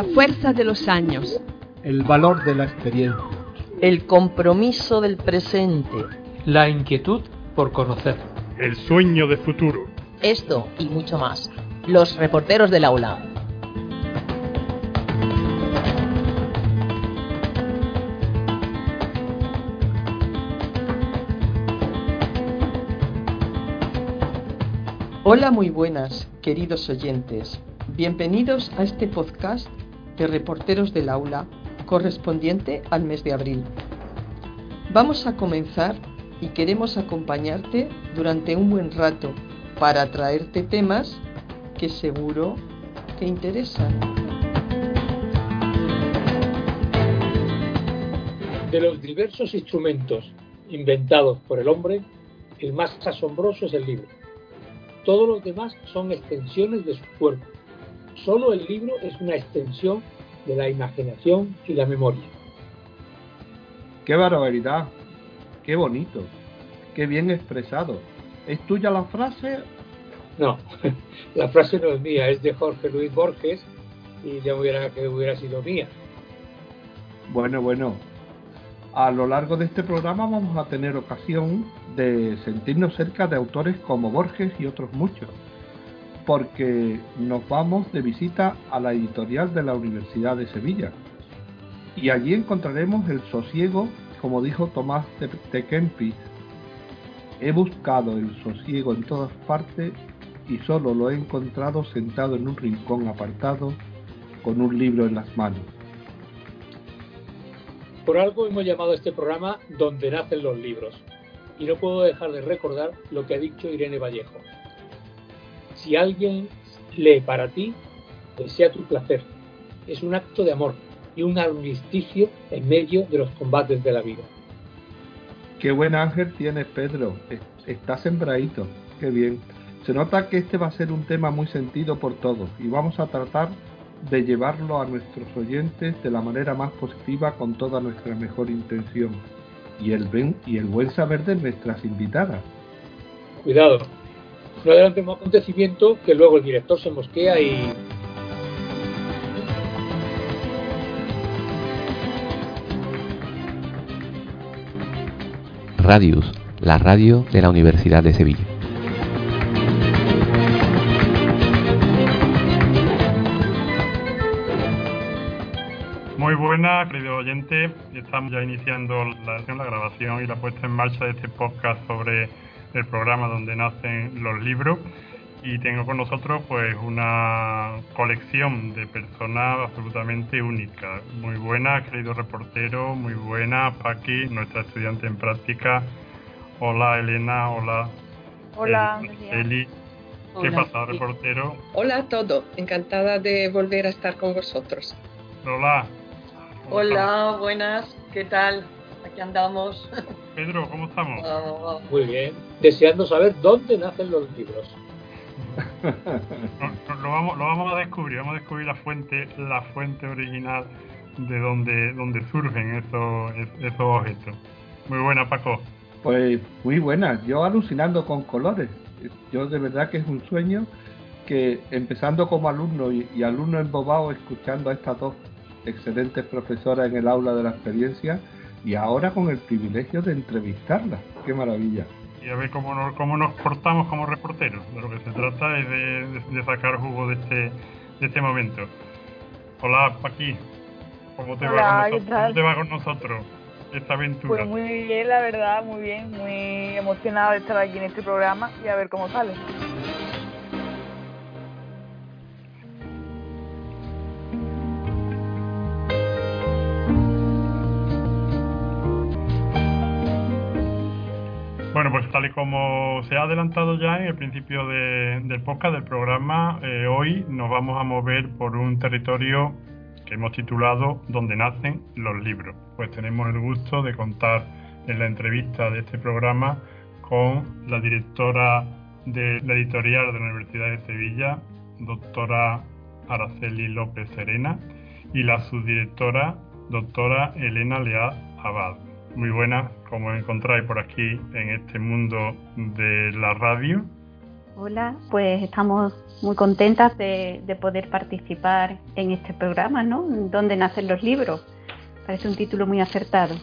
La fuerza de los años. El valor de la experiencia. El compromiso del presente. La inquietud por conocer. El sueño de futuro. Esto y mucho más. Los reporteros del aula. Hola, muy buenas, queridos oyentes. Bienvenidos a este podcast de Reporteros del Aula correspondiente al mes de abril. Vamos a comenzar y queremos acompañarte durante un buen rato para traerte temas que seguro te interesan. De los diversos instrumentos inventados por el hombre, el más asombroso es el libro. Todos los demás son extensiones de su cuerpo. Solo el libro es una extensión de la imaginación y la memoria. ¡Qué barbaridad! ¡Qué bonito! ¡Qué bien expresado! ¿Es tuya la frase? No, la frase no es mía, es de Jorge Luis Borges y ya hubiera que hubiera sido mía. Bueno, bueno. A lo largo de este programa vamos a tener ocasión de sentirnos cerca de autores como Borges y otros muchos, porque nos vamos de visita a la editorial de la Universidad de Sevilla. Y allí encontraremos el sosiego, como dijo Tomás de Kempis. He buscado el sosiego en todas partes y solo lo he encontrado sentado en un rincón apartado con un libro en las manos. Por algo hemos llamado a este programa Donde nacen los libros. Y no puedo dejar de recordar lo que ha dicho Irene Vallejo. Si alguien lee para ti, desea tu placer. Es un acto de amor y un armisticio en medio de los combates de la vida. Qué buen ángel tienes, Pedro. Está sembradito. Qué bien. Se nota que este va a ser un tema muy sentido por todos y vamos a tratar de llevarlo a nuestros oyentes de la manera más positiva con toda nuestra mejor intención y el, ben, y el buen saber de nuestras invitadas. Cuidado, no adelantemos acontecimiento que luego el director se mosquea y... Radius, la radio de la Universidad de Sevilla. Muy buenas, querido oyente. Estamos ya iniciando la, la grabación y la puesta en marcha de este podcast sobre el programa donde nacen los libros. Y tengo con nosotros pues una colección de personas absolutamente únicas. Muy buena, querido reportero, muy buena, Paqui, nuestra estudiante en práctica. Hola Elena, hola. Hola, eh, Eli. ¿Qué Hola. pasa, reportero? Hola a todos, encantada de volver a estar con vosotros. Hola. ¿Cómo Hola, buenas, ¿qué tal? Aquí andamos. Pedro, ¿cómo estamos? Muy bien. Deseando saber dónde nacen los libros. Lo, lo vamos, lo vamos a descubrir, vamos a descubrir la fuente, la fuente original de donde, donde surgen esos, esos objetos. Muy buena, Paco. Pues muy buena, yo alucinando con colores. Yo de verdad que es un sueño que empezando como alumno y, y alumno embobado escuchando a estas dos excelentes profesoras en el aula de la experiencia y ahora con el privilegio de entrevistarlas. Qué maravilla. Y a ver cómo nos, cómo nos portamos como reporteros. De lo que se trata es de, de- de sacar jugo de este, de este momento. Hola, Paqui. ¿Cómo te, Hola, va. ¿Cómo te va con nosotros esta aventura? Pues muy bien, la verdad, muy bien, muy emocionada de estar aquí en este programa y a ver cómo sale. Pues tal y como se ha adelantado ya en el principio del podcast del programa, eh, hoy nos vamos a mover por un territorio que hemos titulado Donde nacen los libros. Pues tenemos el gusto de contar en la entrevista de este programa con la directora de la editorial de la Universidad de Sevilla, doctora Araceli López Serena, y la subdirectora, doctora Elena Leal Abad. Muy buenas, como encontráis por aquí en este mundo de la radio. Hola, pues estamos muy contentas de, poder participar en este programa, ¿no? Donde nacen los libros. Parece un título muy acertado.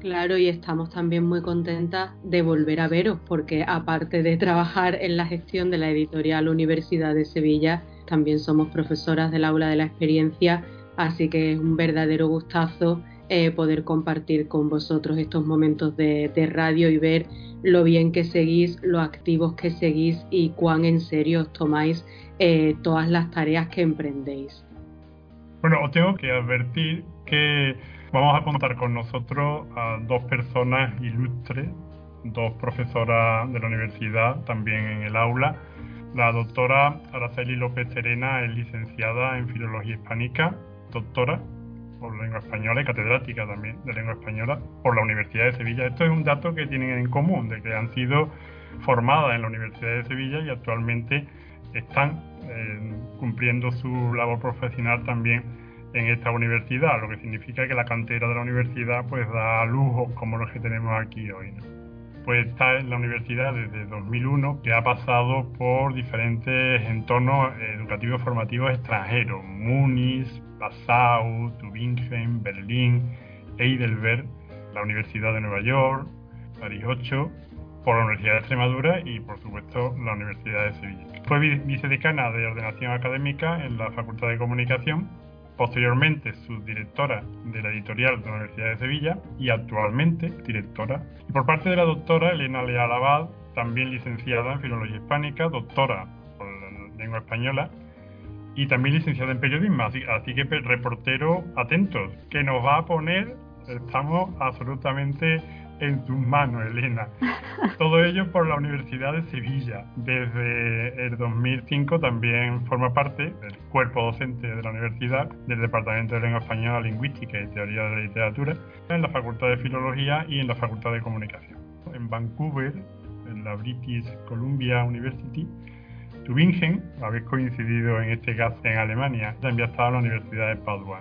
Claro, y estamos también muy contentas de volver a veros, porque aparte de trabajar en la gestión de la editorial Universidad de Sevilla, también somos profesoras del aula de la experiencia, así que es un verdadero gustazo eh, poder compartir con vosotros estos momentos de, radio y ver lo bien que seguís, lo activos que seguís y cuán en serio os tomáis eh, todas las tareas que emprendéis. Bueno, os tengo que advertir que vamos a contar con nosotros a dos personas ilustres, dos profesoras de la universidad, también en el aula. La doctora Araceli López Serena es licenciada en Filología Hispánica, doctora por lengua española y catedrática también de lengua española por la Universidad de Sevilla. Esto es un dato que tienen en común, de que han sido formadas en la Universidad de Sevilla y actualmente están eh, cumpliendo su labor profesional también en esta universidad, lo que significa que la cantera de la universidad pues da lujos como los que tenemos aquí hoy. Pues está en la universidad desde 2001, que ha pasado por diferentes entornos educativos formativos extranjeros, MUNIS, Passau, Tübingen, Berlín, Heidelberg, la Universidad de Nueva York, París 8, por la Universidad de Extremadura y por supuesto la Universidad de Sevilla. Fue vicedecana de ordenación académica en la Facultad de Comunicación, posteriormente subdirectora de la editorial de la Universidad de Sevilla y actualmente directora. Y por parte de la doctora Elena Leal Abad, también licenciada en Filología Hispánica, doctora por la lengua española y también licenciada en periodismo. Así, que, reportero, atentos, que nos va a poner, estamos absolutamente en tus manos, Elena. Todo ello por la Universidad de Sevilla. Desde el 2005 también forma parte del cuerpo docente de la universidad, del Departamento de Lengua Española, Lingüística y Teoría de la Literatura, en la Facultad de Filología y en la Facultad de Comunicación. En Vancouver, en la British Columbia University, Tübingen, habéis coincidido en este caso en Alemania, también estado en la Universidad de Padua.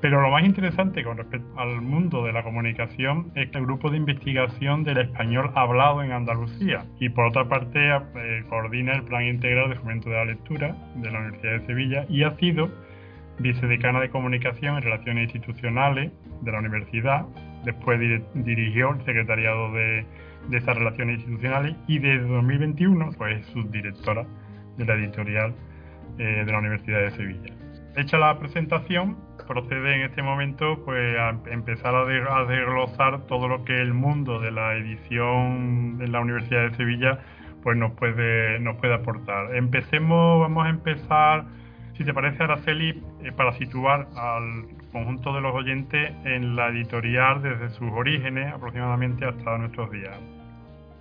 Pero lo más interesante con respecto al mundo de la comunicación es el grupo de investigación del español hablado en Andalucía y por otra parte eh, coordina el Plan Integral de Fomento de la Lectura de la Universidad de Sevilla y ha sido vicedecana de Comunicación en Relaciones Institucionales de la Universidad, después dirigió el Secretariado de de esas relaciones institucionales y desde 2021 pues es subdirectora de la editorial eh, de la Universidad de Sevilla. Hecha la presentación, procede en este momento pues a empezar a, desglosar todo lo que el mundo de la edición en la Universidad de Sevilla pues nos puede, nos puede aportar. Empecemos, vamos a empezar, si te parece Araceli, eh, para situar al conjunto de los oyentes en la editorial desde sus orígenes aproximadamente hasta nuestros días.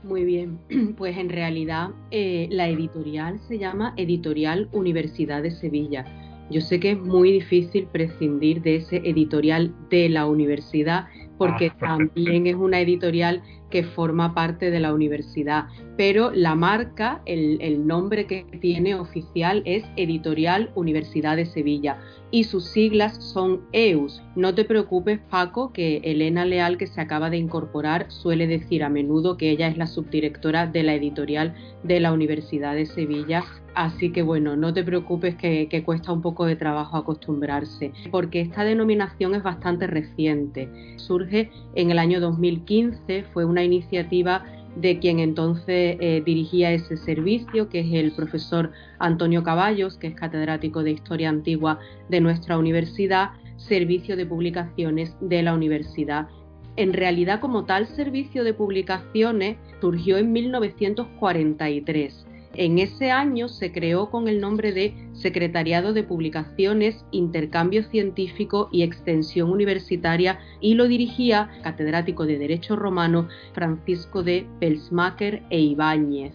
Muy bien, pues en realidad eh, la editorial se llama Editorial Universidad de Sevilla. Yo sé que es muy difícil prescindir de ese editorial de la universidad porque ah, también es una editorial que forma parte de la universidad, pero la marca, el, el, nombre que tiene oficial es Editorial Universidad de Sevilla y sus siglas son EUS. No te preocupes, Paco, que Elena Leal, que se acaba de incorporar, suele decir a menudo que ella es la subdirectora de la editorial de la Universidad de Sevilla. Así que bueno, no te preocupes que, que cuesta un poco de trabajo acostumbrarse, porque esta denominación es bastante reciente. Surge en el año 2015, fue una iniciativa de quien entonces eh, dirigía ese servicio, que es el profesor Antonio Caballos, que es catedrático de Historia Antigua de nuestra universidad, servicio de publicaciones de la universidad. En realidad, como tal servicio de publicaciones, surgió en 1943 En ese año se creó con el nombre de Secretariado de Publicaciones, Intercambio Científico y Extensión Universitaria y lo dirigía catedrático de Derecho Romano Francisco de Pelsmacher e Ibáñez.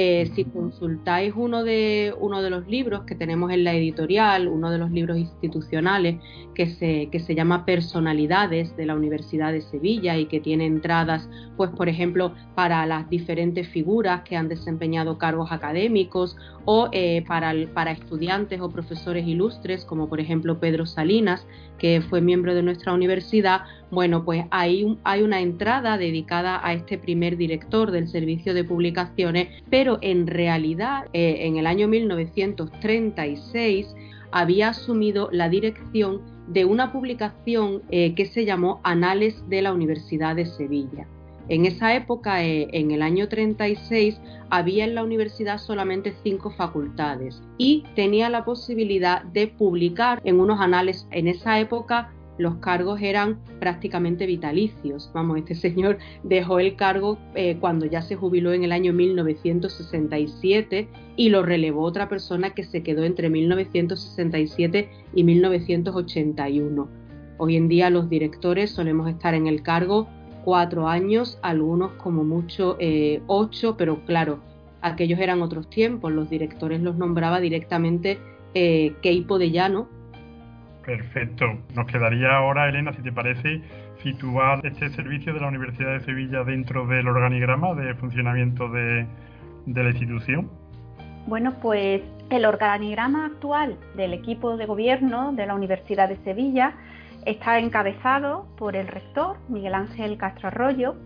Eh, si consultáis uno de, uno de los libros que tenemos en la editorial, uno de los libros institucionales que se, que se llama Personalidades de la Universidad de Sevilla y que tiene entradas, pues por ejemplo, para las diferentes figuras que han desempeñado cargos académicos o eh, para, para estudiantes o profesores ilustres, como por ejemplo Pedro Salinas, que fue miembro de nuestra universidad, bueno, pues hay, hay una entrada dedicada a este primer director del servicio de publicaciones, pero en realidad eh, en el año 1936 había asumido la dirección de una publicación eh, que se llamó Anales de la Universidad de Sevilla. En esa época, eh, en el año 36, había en la universidad solamente cinco facultades y tenía la posibilidad de publicar en unos anales. En esa época los cargos eran prácticamente vitalicios. Vamos, este señor dejó el cargo eh, cuando ya se jubiló en el año 1967 y lo relevó otra persona que se quedó entre 1967 y 1981. Hoy en día los directores solemos estar en el cargo cuatro años, algunos como mucho eh, ocho, pero claro, aquellos eran otros tiempos, los directores los nombraba directamente eh, Keipo de Llano, Perfecto. Nos quedaría ahora, Elena, si te parece, situar este servicio de la Universidad de Sevilla dentro del organigrama de funcionamiento de, de la institución. Bueno, pues el organigrama actual del equipo de gobierno de la Universidad de Sevilla está encabezado por el rector Miguel Ángel Castro Arroyo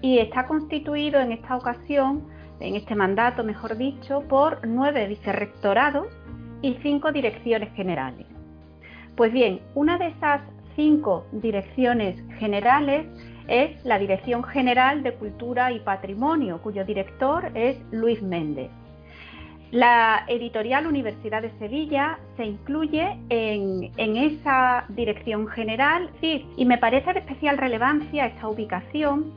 y está constituido en esta ocasión, en este mandato mejor dicho, por nueve vicerrectorados y cinco direcciones generales. Pues bien, una de esas cinco direcciones generales es la Dirección General de Cultura y Patrimonio, cuyo director es Luis Méndez. La editorial Universidad de Sevilla se incluye en, esa dirección general y me parece de especial relevancia esta ubicación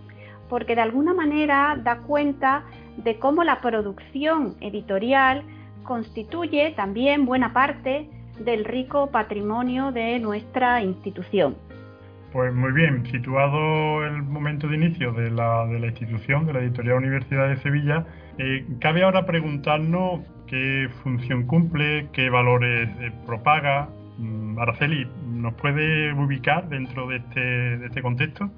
porque de alguna manera da cuenta de cómo la producción editorial constituye también buena parte del rico patrimonio de nuestra institución. Pues muy bien, situado el momento de inicio de la, de la institución, de la Editorial Universidad de Sevilla, eh, cabe ahora preguntarnos qué función cumple, qué valores eh, propaga. Mm, Araceli, ¿nos puede ubicar dentro de este, de este contexto?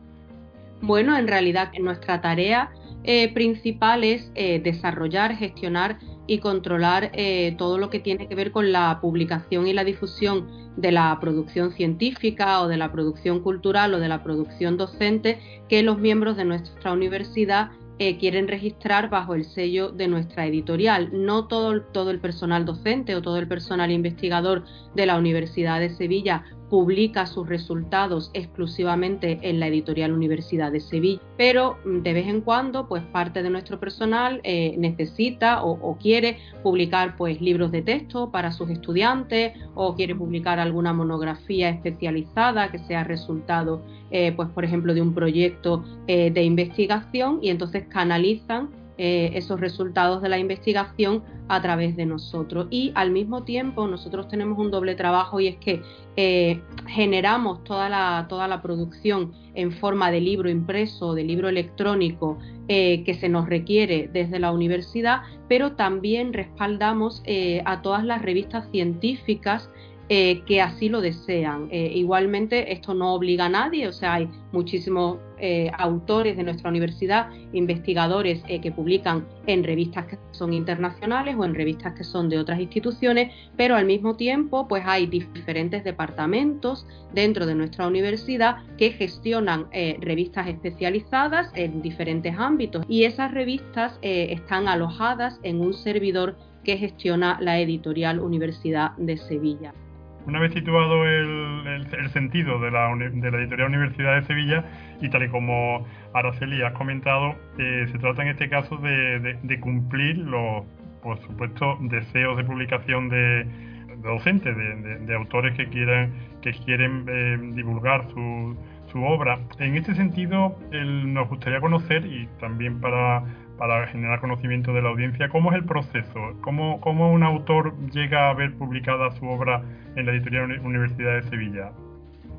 Bueno, en realidad nuestra tarea eh, principal es desarrollar, gestionar y controlar todo lo que tiene que ver con la publicación y la difusión de la producción científica o de la producción cultural o de la producción docente que los miembros de nuestra universidad eh, quieren registrar bajo el sello de nuestra editorial. No todo, todo el personal docente o todo el personal investigador de la Universidad de Sevilla publica sus resultados exclusivamente en la editorial Universidad de Sevilla, pero mm, de vez en cuando, pues parte de nuestro personal eh, necesita o, quiere publicar pues libros de texto para sus estudiantes o quiere publicar alguna monografía especializada que sea resultado, eh, pues por ejemplo, de un proyecto eh, de investigación y entonces canalizan eh, esos resultados de la investigación a través de nosotros. Y al mismo tiempo nosotros tenemos un doble trabajo y es que eh, generamos toda la, toda la producción en forma de libro impreso, de libro electrónico eh, que se nos requiere desde la universidad, pero también respaldamos a todas las revistas científicas que así lo desean. igualmente, esto no obliga a nadie, o sea, hay muchísimos eh, autores de nuestra universidad, investigadores eh, que publican en revistas que son internacionales o en revistas que son de otras instituciones, pero al mismo tiempo pues hay diferentes departamentos dentro de nuestra universidad que gestionan eh, revistas especializadas en diferentes ámbitos y esas revistas están alojadas en un servidor que gestiona la editorial Universidad de Sevilla. Una vez situado el, sentido de la, de la, editorial Universidad de Sevilla, y tal y como Araceli has comentado, eh, se trata en este caso de, cumplir los, por supuesto, deseos de publicación de, docentes, de, autores que quieran que quieren eh, divulgar su, su, obra. En este sentido, nos gustaría conocer, y también para, para generar conocimiento de la audiencia, ¿cómo es el proceso? ¿Cómo, ¿Cómo un autor llega a ver publicada su obra en la editorial Universidad de Sevilla?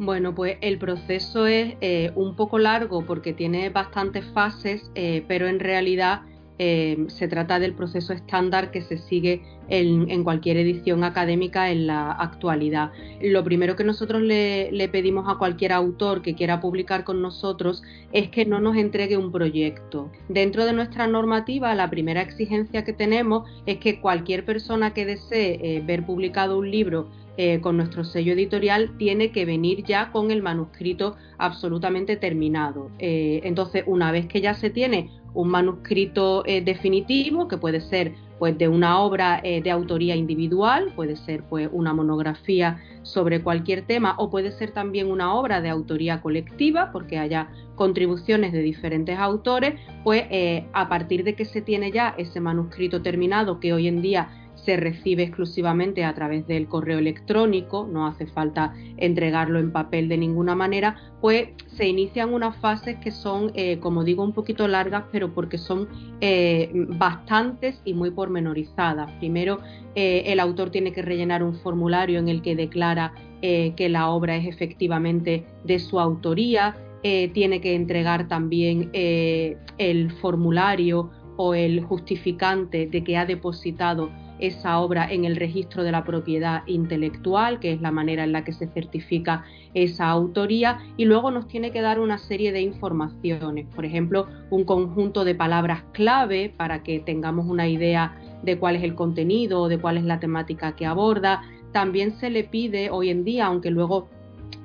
Bueno, pues el proceso es eh, un poco largo porque tiene bastantes fases, eh, pero en realidad eh, se trata del proceso estándar que se sigue en, cualquier edición académica en la actualidad. Lo primero que nosotros le, pedimos a cualquier autor que quiera publicar con nosotros es que no nos entregue un proyecto. Dentro de nuestra normativa, la primera exigencia que tenemos es que cualquier persona que desee eh, ver publicado un libro eh, con nuestro sello editorial tiene que venir ya con el manuscrito absolutamente terminado. entonces, una vez que ya se tiene un manuscrito eh, definitivo que puede ser pues de una obra eh, de autoría individual, puede ser pues una monografía sobre cualquier tema o puede ser también una obra de autoría colectiva porque haya contribuciones de diferentes autores, pues eh, a partir de que se tiene ya ese manuscrito terminado que hoy en día se recibe exclusivamente a través del correo electrónico, no hace falta entregarlo en papel de ninguna manera, pues se inician unas fases que son, eh, como digo, un poquito largas, pero porque son eh, bastantes y muy pormenorizadas. Primero, eh, el autor tiene que rellenar un formulario en el que declara que la obra es efectivamente de su autoría, tiene que entregar también el formulario o el justificante de que ha depositado esa obra en el registro de la propiedad intelectual, que es la manera en la que se certifica esa autoría, y luego nos tiene que dar una serie de informaciones, por ejemplo, un conjunto de palabras clave para que tengamos una idea de cuál es el contenido de cuál es la temática que aborda. También se le pide hoy en día, aunque luego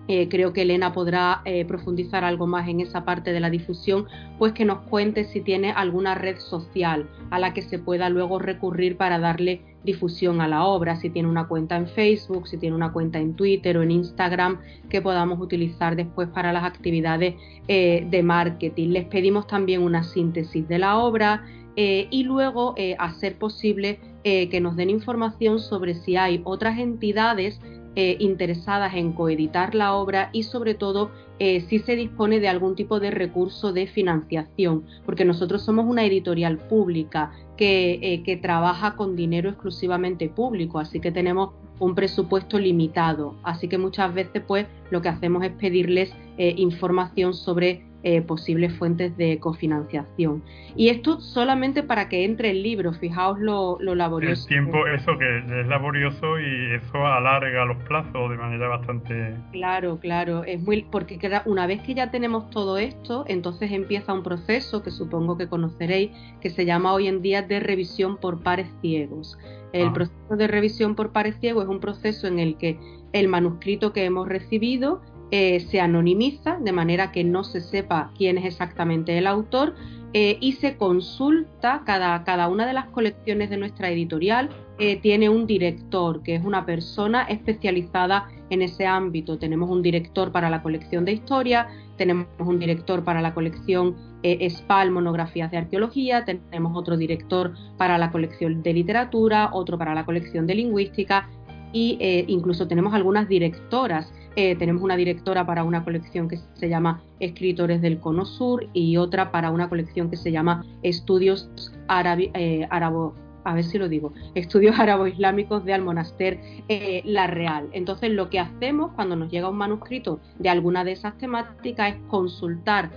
eh, creo que Elena podrá eh, profundizar algo más en esa parte de la difusión, pues que nos cuente si tiene alguna red social a la que se pueda luego recurrir para darle difusión a la obra, si tiene una cuenta en Facebook, si tiene una cuenta en Twitter o en Instagram que podamos utilizar después para las actividades eh, de marketing. Les pedimos también una síntesis de la obra, y luego, a ser posible, que nos den información sobre si hay otras entidades eh, interesadas en coeditar la obra y sobre todo eh, si se dispone de algún tipo de recurso de financiación, porque nosotros somos una editorial pública que, eh, que trabaja con dinero exclusivamente público, así que tenemos un presupuesto limitado, así que muchas veces pues lo que hacemos es pedirles información sobre eh, posibles fuentes de cofinanciación. Y esto solamente para que entre el libro, fijaos lo, laborioso. El tiempo, eso que es laborioso y eso alarga los plazos de manera bastante... Claro, claro, es muy... porque una vez que ya tenemos todo esto, entonces empieza un proceso que supongo que conoceréis, que se llama hoy en día de revisión por pares ciegos. El ah. proceso de revisión por pares ciegos es un proceso en el que el manuscrito que hemos recibido eh, se anonimiza de manera que no se sepa quién es exactamente el autor eh, y se consulta cada, cada, una de las colecciones de nuestra editorial. Eh, tiene un director, que es una persona especializada en ese ámbito. Tenemos un director para la colección de historia, tenemos un director para la colección SPAL, monografías de arqueología, tenemos otro director para la colección de literatura, otro para la colección de lingüística e incluso tenemos algunas directoras eh, tenemos una directora para una colección que se llama Escritores del Cono Sur y otra para una colección que se llama Estudios eh, Árabo a ver si lo digo, estudios árabo-islámicos de Almonaster eh, La Real. Entonces, lo que hacemos cuando nos llega un manuscrito de alguna de esas temáticas es consultar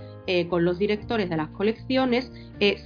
con los directores de las colecciones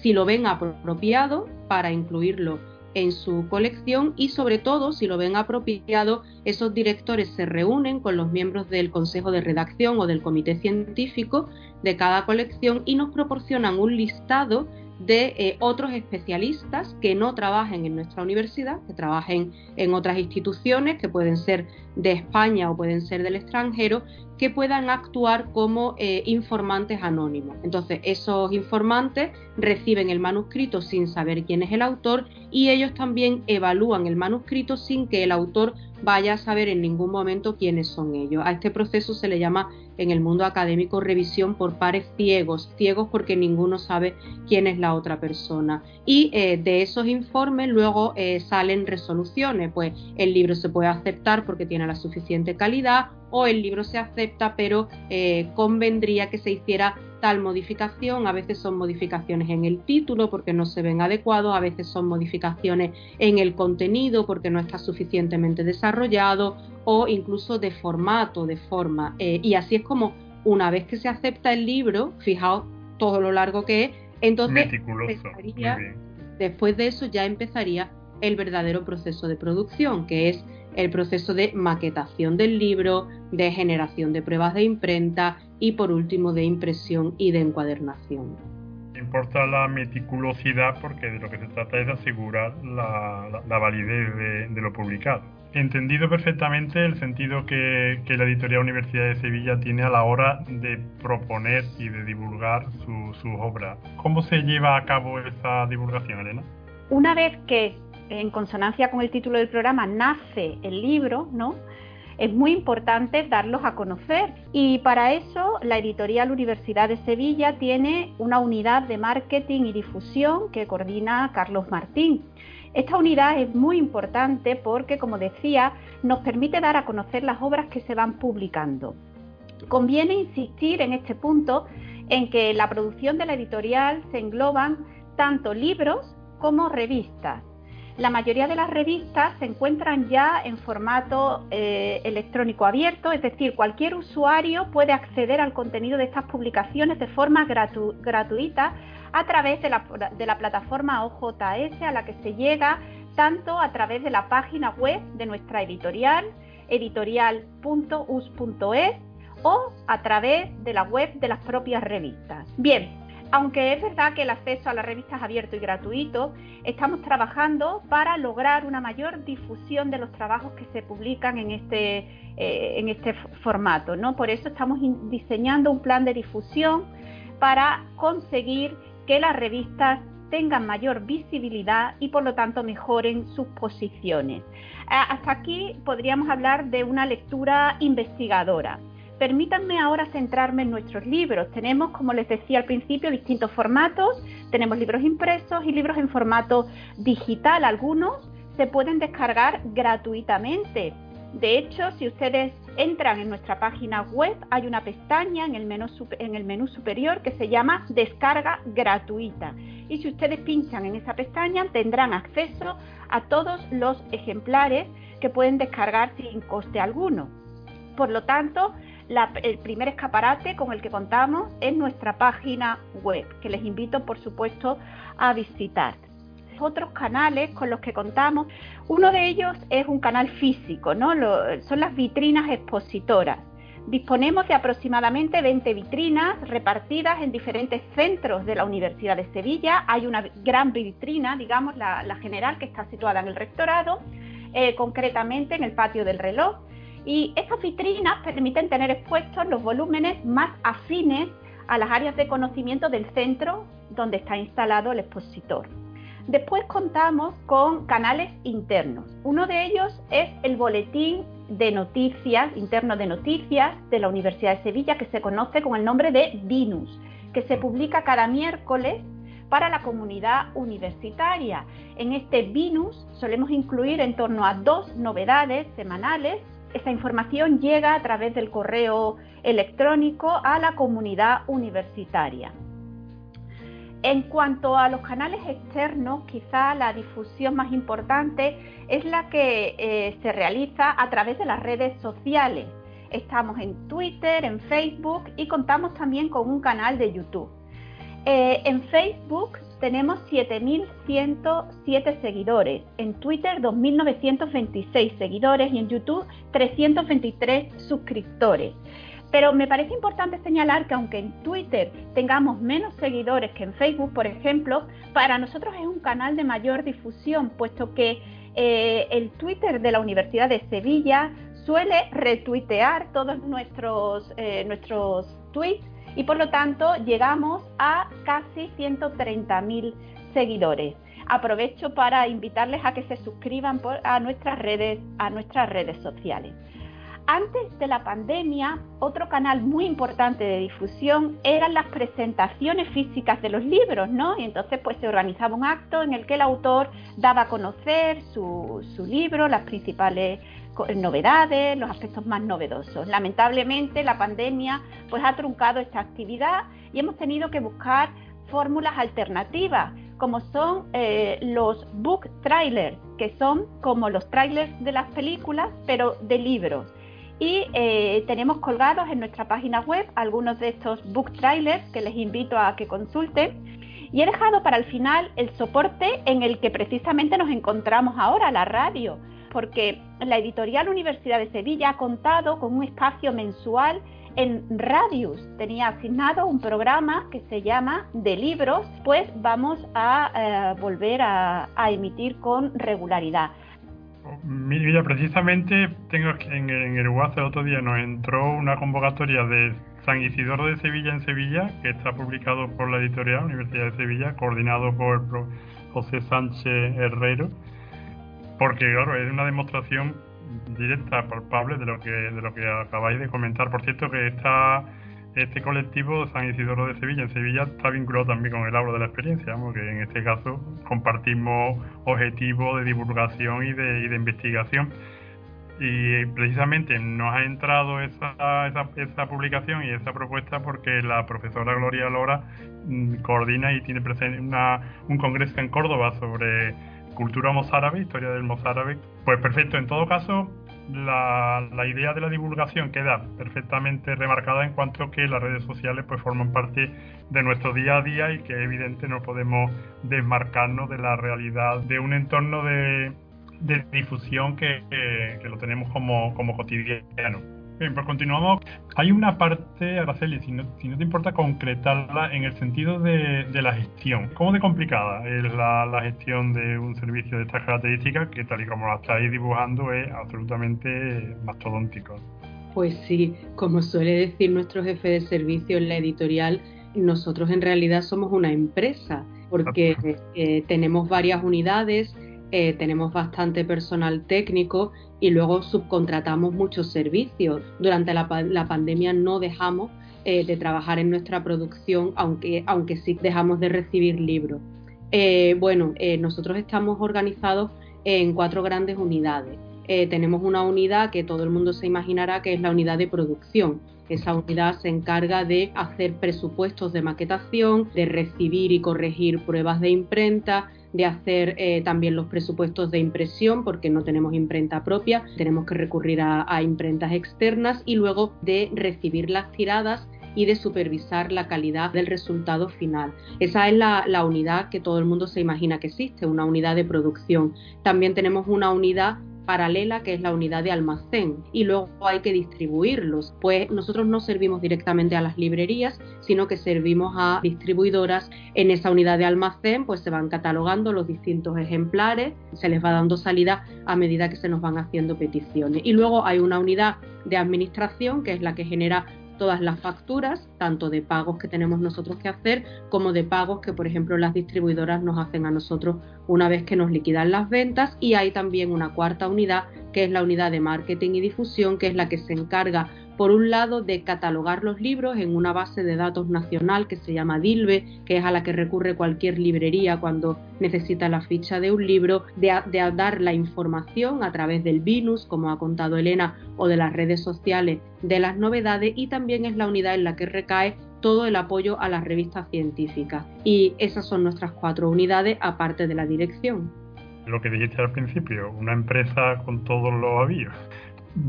si lo ven apropiado para incluirlo en su colección y sobre todo, si lo ven apropiado, esos directores se reúnen con los miembros del consejo de redacción o del comité científico de cada colección y nos proporcionan un listado de eh, otros especialistas que no trabajen en nuestra universidad, que trabajen en otras instituciones, que pueden ser de España o pueden ser del extranjero, que puedan actuar como eh, informantes anónimos. Entonces, esos informantes reciben el manuscrito sin saber quién es el autor y ellos también evalúan el manuscrito sin que el autor vaya a saber en ningún momento quiénes son ellos. A este proceso se le llama en el mundo académico revisión por pares ciegos, ciegos porque ninguno sabe quién es la otra persona. Y eh, de esos informes luego eh, salen resoluciones, pues el libro se puede aceptar porque tiene la suficiente calidad o el libro se acepta pero eh, convendría que se hiciera tal modificación, a veces son modificaciones en el título porque no se ven adecuados, a veces son modificaciones en el contenido porque no está suficientemente desarrollado o incluso de formato, de forma. Eh, y así es como una vez que se acepta el libro, fijaos todo lo largo que es, entonces después de eso ya empezaría el verdadero proceso de producción, que es el proceso de maquetación del libro, de generación de pruebas de imprenta y por último de impresión y de encuadernación. Importa la meticulosidad porque de lo que se trata es de asegurar la, validez de, lo publicado. Entendido perfectamente el sentido que, la editorial Universidad de Sevilla tiene a la hora de proponer y de divulgar sus su obras. ¿Cómo se lleva a cabo esa divulgación, Elena? Una vez que en consonancia con el título del programa, nace el libro, ¿no? Es muy importante darlos a conocer y para eso la editorial Universidad de Sevilla tiene una unidad de marketing y difusión que coordina Carlos Martín. Esta unidad es muy importante porque, como decía, nos permite dar a conocer las obras que se van publicando. Conviene insistir en este punto en que la producción de la editorial se engloban tanto libros como revistas la mayoría de las revistas se encuentran ya en formato eh, electrónico abierto, es decir, cualquier usuario puede acceder al contenido de estas publicaciones de forma gratuita a través de la, de la plataforma OJS a la que se llega tanto a través de la página web de nuestra editorial, editorial.us.es, o a través de la web de las propias revistas. Bien, aunque es verdad que el acceso a las revistas es abierto y gratuito, estamos trabajando para lograr una mayor difusión de los trabajos que se publican en este, eh, en este formato. ¿no? Por eso estamos diseñando un plan de difusión para conseguir que las revistas tengan mayor visibilidad y por lo tanto mejoren sus posiciones. Hasta aquí podríamos hablar de una lectura investigadora. Permítanme ahora centrarme en nuestros libros. Tenemos, como les decía al principio, distintos formatos. Tenemos libros impresos y libros en formato digital. Algunos se pueden descargar gratuitamente. De hecho, si ustedes entran en nuestra página web, hay una pestaña en el menú, en el menú superior que se llama Descarga gratuita. Y si ustedes pinchan en esa pestaña, tendrán acceso a todos los ejemplares que pueden descargar sin coste alguno. Por lo tanto, el primer escaparate con el que contamos es nuestra página web, que les invito por supuesto a visitar. Otros canales con los que contamos, uno de ellos es un canal físico, ¿no? son las vitrinas expositoras. Disponemos de aproximadamente 20 vitrinas repartidas en diferentes centros de la Universidad de Sevilla. Hay una gran vitrina, digamos, la, general, que está situada en el rectorado, eh, concretamente en el patio del reloj y estas vitrinas permiten tener expuestos los volúmenes más afines a las áreas de conocimiento del centro donde está instalado el expositor. Después contamos con canales internos. Uno de ellos es el boletín de noticias, interno de noticias de la Universidad de Sevilla, que se conoce con el nombre de DINUS, que se publica cada miércoles para la comunidad universitaria. En este BINUS solemos incluir en torno a dos novedades semanales esta información llega a través del correo electrónico a la comunidad universitaria. En cuanto a los canales externos, quizá la difusión más importante es la que eh, se realiza a través de las redes sociales. Estamos en Twitter, en Facebook y contamos también con un canal de YouTube. Eh, en Facebook tenemos 7.107 seguidores, en Twitter 2.926 seguidores y en YouTube 323 suscriptores. Pero me parece importante señalar que aunque en Twitter tengamos menos seguidores que en Facebook, por ejemplo, para nosotros es un canal de mayor difusión, puesto que eh, el Twitter de la Universidad de Sevilla suele retuitear todos nuestros, eh, nuestros tweets y por lo tanto llegamos a casi 130.000 seguidores. Aprovecho para invitarles a que se suscriban a nuestras redes, a nuestras redes sociales. Antes de la pandemia, otro canal muy importante de difusión eran las presentaciones físicas de los libros, ¿no? Y entonces pues se organizaba un acto en el que el autor daba a conocer su, su libro, las principales novedades, los aspectos más novedosos. Lamentablemente la pandemia pues ha truncado esta actividad y hemos tenido que buscar fórmulas alternativas como son eh, los book trailers, que son como los trailers de las películas, pero de libros. Y eh, tenemos colgados en nuestra página web algunos de estos book trailers que les invito a que consulten. Y he dejado para el final el soporte en el que precisamente nos encontramos ahora, la radio, porque la editorial Universidad de Sevilla ha contado con un espacio mensual en Radius. Tenía asignado un programa que se llama De Libros, pues vamos a eh, volver a, emitir con regularidad. Mira, precisamente tengo en, en el WhatsApp el otro día nos entró una convocatoria de San Isidoro de Sevilla en Sevilla, que está publicado por la editorial Universidad de Sevilla, coordinado por José Sánchez Herrero, porque claro, es una demostración directa, palpable de lo que de lo que acabáis de comentar. Por cierto, que está este colectivo San Isidoro de Sevilla en Sevilla está vinculado también con el aula de la experiencia, porque en este caso compartimos objetivos de divulgación y de, de investigación. Y precisamente nos ha entrado esa, esa, esa, publicación y esa propuesta porque la profesora Gloria Lora mm, coordina y tiene presente una, un congreso en Córdoba sobre cultura mozárabe, historia del mozárabe. Pues perfecto, en todo caso, la, la, idea de la divulgación queda perfectamente remarcada en cuanto que las redes sociales pues forman parte de nuestro día a día y que evidente no podemos desmarcarnos de la realidad de un entorno de, de difusión que, que, lo tenemos como, como cotidiano. Bien, pues continuamos. Hay una parte, Araceli, si no, si no te importa concretarla en el sentido de, de la gestión. ¿Cómo de complicada es la, la, gestión de un servicio de estas características que tal y como la estáis dibujando es absolutamente mastodóntico? Pues sí, como suele decir nuestro jefe de servicio en la editorial, nosotros en realidad somos una empresa porque eh, tenemos varias unidades, eh, tenemos bastante personal técnico y luego subcontratamos muchos servicios. Durante la, pandemia no dejamos eh, de trabajar en nuestra producción, aunque, aunque sí dejamos de recibir libros. Eh, bueno, nosotros estamos organizados en cuatro grandes unidades. tenemos una unidad que todo el mundo se imaginará que es la unidad de producción. Esa unidad se encarga de hacer presupuestos de maquetación, de recibir y corregir pruebas de imprenta, de hacer eh, también los presupuestos de impresión porque no tenemos imprenta propia, tenemos que recurrir a, imprentas externas y luego de recibir las tiradas y de supervisar la calidad del resultado final. Esa es la, la, unidad que todo el mundo se imagina que existe, una unidad de producción. También tenemos una unidad paralela que es la unidad de almacén y luego hay que distribuirlos. Pues nosotros no servimos directamente a las librerías, sino que servimos a distribuidoras. En esa unidad de almacén pues se van catalogando los distintos ejemplares, se les va dando salida a medida que se nos van haciendo peticiones. Y luego hay una unidad de administración que es la que genera todas las facturas, tanto de pagos que tenemos nosotros que hacer, como de pagos que, por ejemplo, las distribuidoras nos hacen a nosotros una vez que nos liquidan las ventas. Y hay también una cuarta unidad, que es la unidad de marketing y difusión, que es la que se encarga por un lado, de catalogar los libros en una base de datos nacional que se llama DILBE, que es a la que recurre cualquier librería cuando necesita la ficha de un libro, de, dar la información a través del BINUS, como ha contado Elena, o de las redes sociales de las novedades, y también es la unidad en la que recae todo el apoyo a las revistas científicas. Y esas son nuestras cuatro unidades, aparte de la dirección. Lo que dijiste al principio, una empresa con todos los avíos.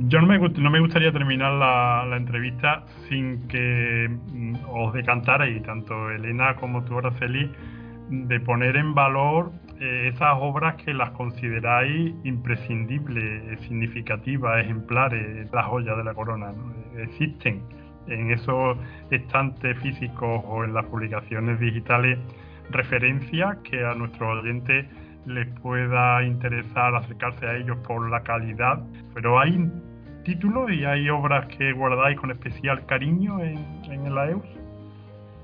Yo no me, no me gustaría terminar la, entrevista sin que mm, os decantarais, tanto Elena como tú, Araceli, de poner en valor eh, esas obras que las consideráis imprescindibles, significativas, ejemplares, las joyas de la corona. Existen en esos estantes físicos o en las publicaciones digitales referencias que a nuestros oyentes les pueda interesar acercarse a ellos por la calidad, pero hay títulos y hay obras que guardáis con especial cariño en, en el AEUS.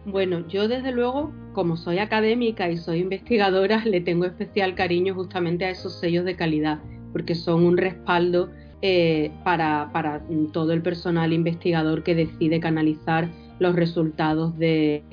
Bueno, yo desde luego, como soy académica y soy investigadora, le tengo especial cariño justamente a esos sellos de calidad, porque son un respaldo eh, para, para todo el personal investigador que decide canalizar los resultados de,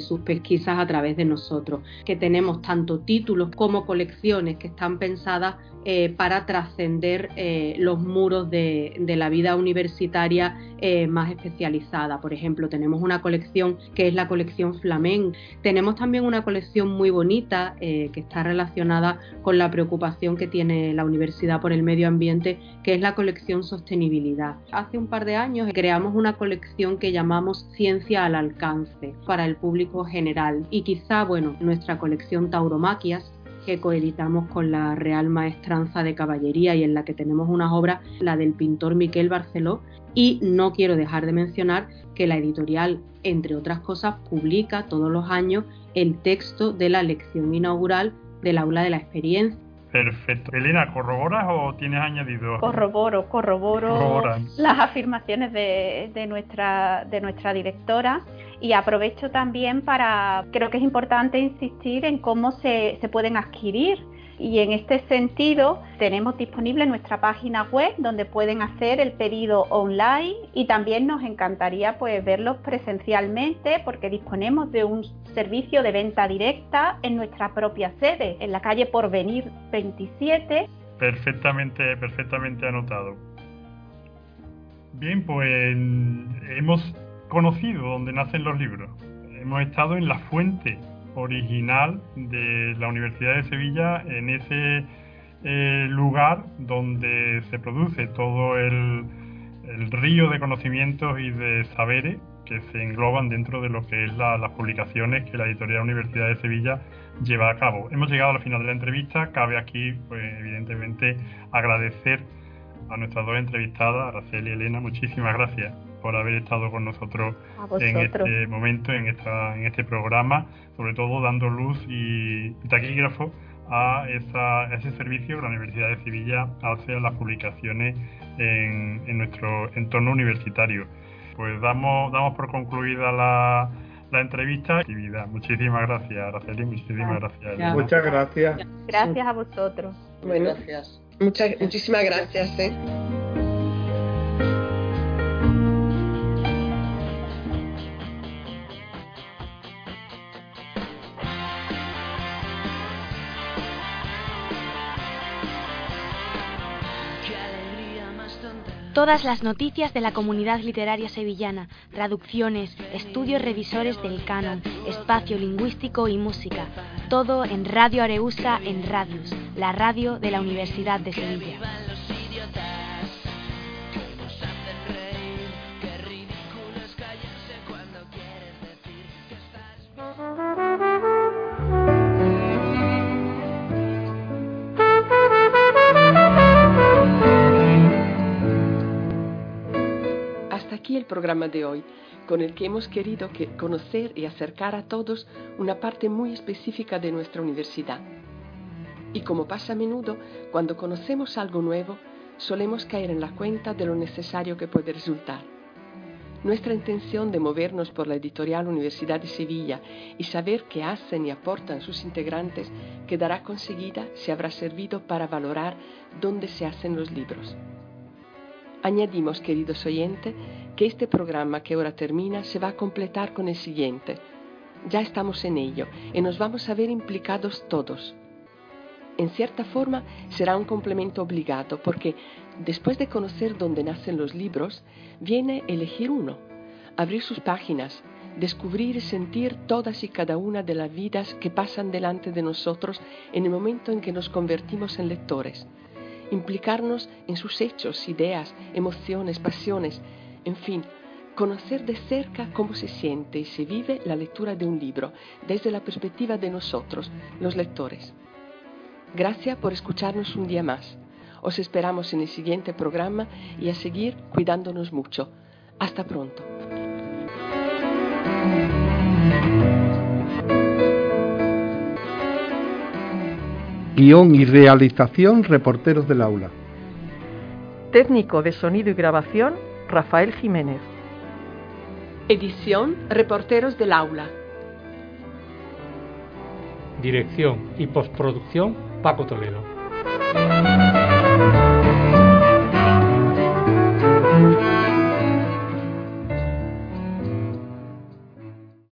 sus pesquisas a través de nosotros, que tenemos tanto títulos como colecciones que están pensadas eh, para trascender eh, los muros de, la vida universitaria eh, más especializada. Por ejemplo, tenemos una colección que es la colección Flamenc. Tenemos también una colección muy bonita que está relacionada con la preocupación que tiene la universidad por el medio ambiente, que es la colección Sostenibilidad. Hace un par de años creamos una colección que llamamos Ciencia al alcance para el público general y quizá, bueno, nuestra colección Tauromaquias que coeditamos con la Real Maestranza de Caballería y en la que tenemos unas obras, la del pintor Miquel Barceló, y no quiero dejar de mencionar que la editorial, entre otras cosas, publica todos los años el texto de la lección inaugural del aula de la experiencia. Perfecto. Elena, ¿corroboras o tienes añadido? Corroboro, corroboro las afirmaciones de, de, nuestra, de nuestra directora y aprovecho también para, creo que es importante insistir en cómo se, se pueden adquirir. Y en este sentido tenemos disponible nuestra página web donde pueden hacer el pedido online y también nos encantaría pues verlos presencialmente porque disponemos de un servicio de venta directa en nuestra propia sede en la calle Porvenir 27 perfectamente perfectamente anotado. Bien pues hemos conocido donde nacen los libros. Hemos estado en la fuente original de la Universidad de Sevilla, en ese eh, lugar donde se produce todo el, río de conocimientos y de saberes que se engloban dentro de lo que es las publicaciones que la editorial Universidad de Sevilla lleva a cabo. Hemos llegado al final de la entrevista, cabe aquí, pues evidentemente, agradecer a nuestras dos entrevistadas, Araceli y Elena, muchísimas gracias por haber estado con nosotros en este momento, en, esta, en este programa, sobre todo dando luz y taquígrafo a, ese servicio que la Universidad de Sevilla hace a las publicaciones en, en nuestro entorno universitario. Pues damos, damos por concluida la, la entrevista. Muchísimas gracias, Araceli. Muchísimas gracias. Muchas gracias. Gracias a vosotros. Bueno, gracias. Muchas, muchísimas gracias. ¿eh? Todas las noticias de la comunidad literaria sevillana, traducciones, estudios revisores del canon, espacio lingüístico y música. Todo en Radio Areusa en Radius, la radio de la Universidad de Sevilla. Programa de hoy, con el que hemos querido que conocer y acercar a todos una parte muy específica de nuestra universidad. Y como pasa a menudo, cuando conocemos algo nuevo, solemos caer en la cuenta de lo necesario que puede resultar. Nuestra intención de movernos por la editorial Universidad de Sevilla y saber qué hacen y aportan sus integrantes quedará conseguida si habrá servido para valorar dónde se hacen los libros. Añadimos, queridos oyentes, que este programa que ahora termina se va a completar con el siguiente. Ya estamos en ello y nos vamos a ver implicados todos. En cierta forma será un complemento obligado porque después de conocer dónde nacen los libros, viene elegir uno, abrir sus páginas, descubrir y sentir todas y cada una de las vidas que pasan delante de nosotros en el momento en que nos convertimos en lectores implicarnos en sus hechos, ideas, emociones, pasiones, en fin, conocer de cerca cómo se siente y se vive la lectura de un libro desde la perspectiva de nosotros, los lectores. Gracias por escucharnos un día más. Os esperamos en el siguiente programa y a seguir cuidándonos mucho. Hasta pronto. Guión y realización Reporteros del Aula. Técnico de sonido y grabación Rafael Jiménez. Edición Reporteros del Aula. Dirección y postproducción Paco Toledo.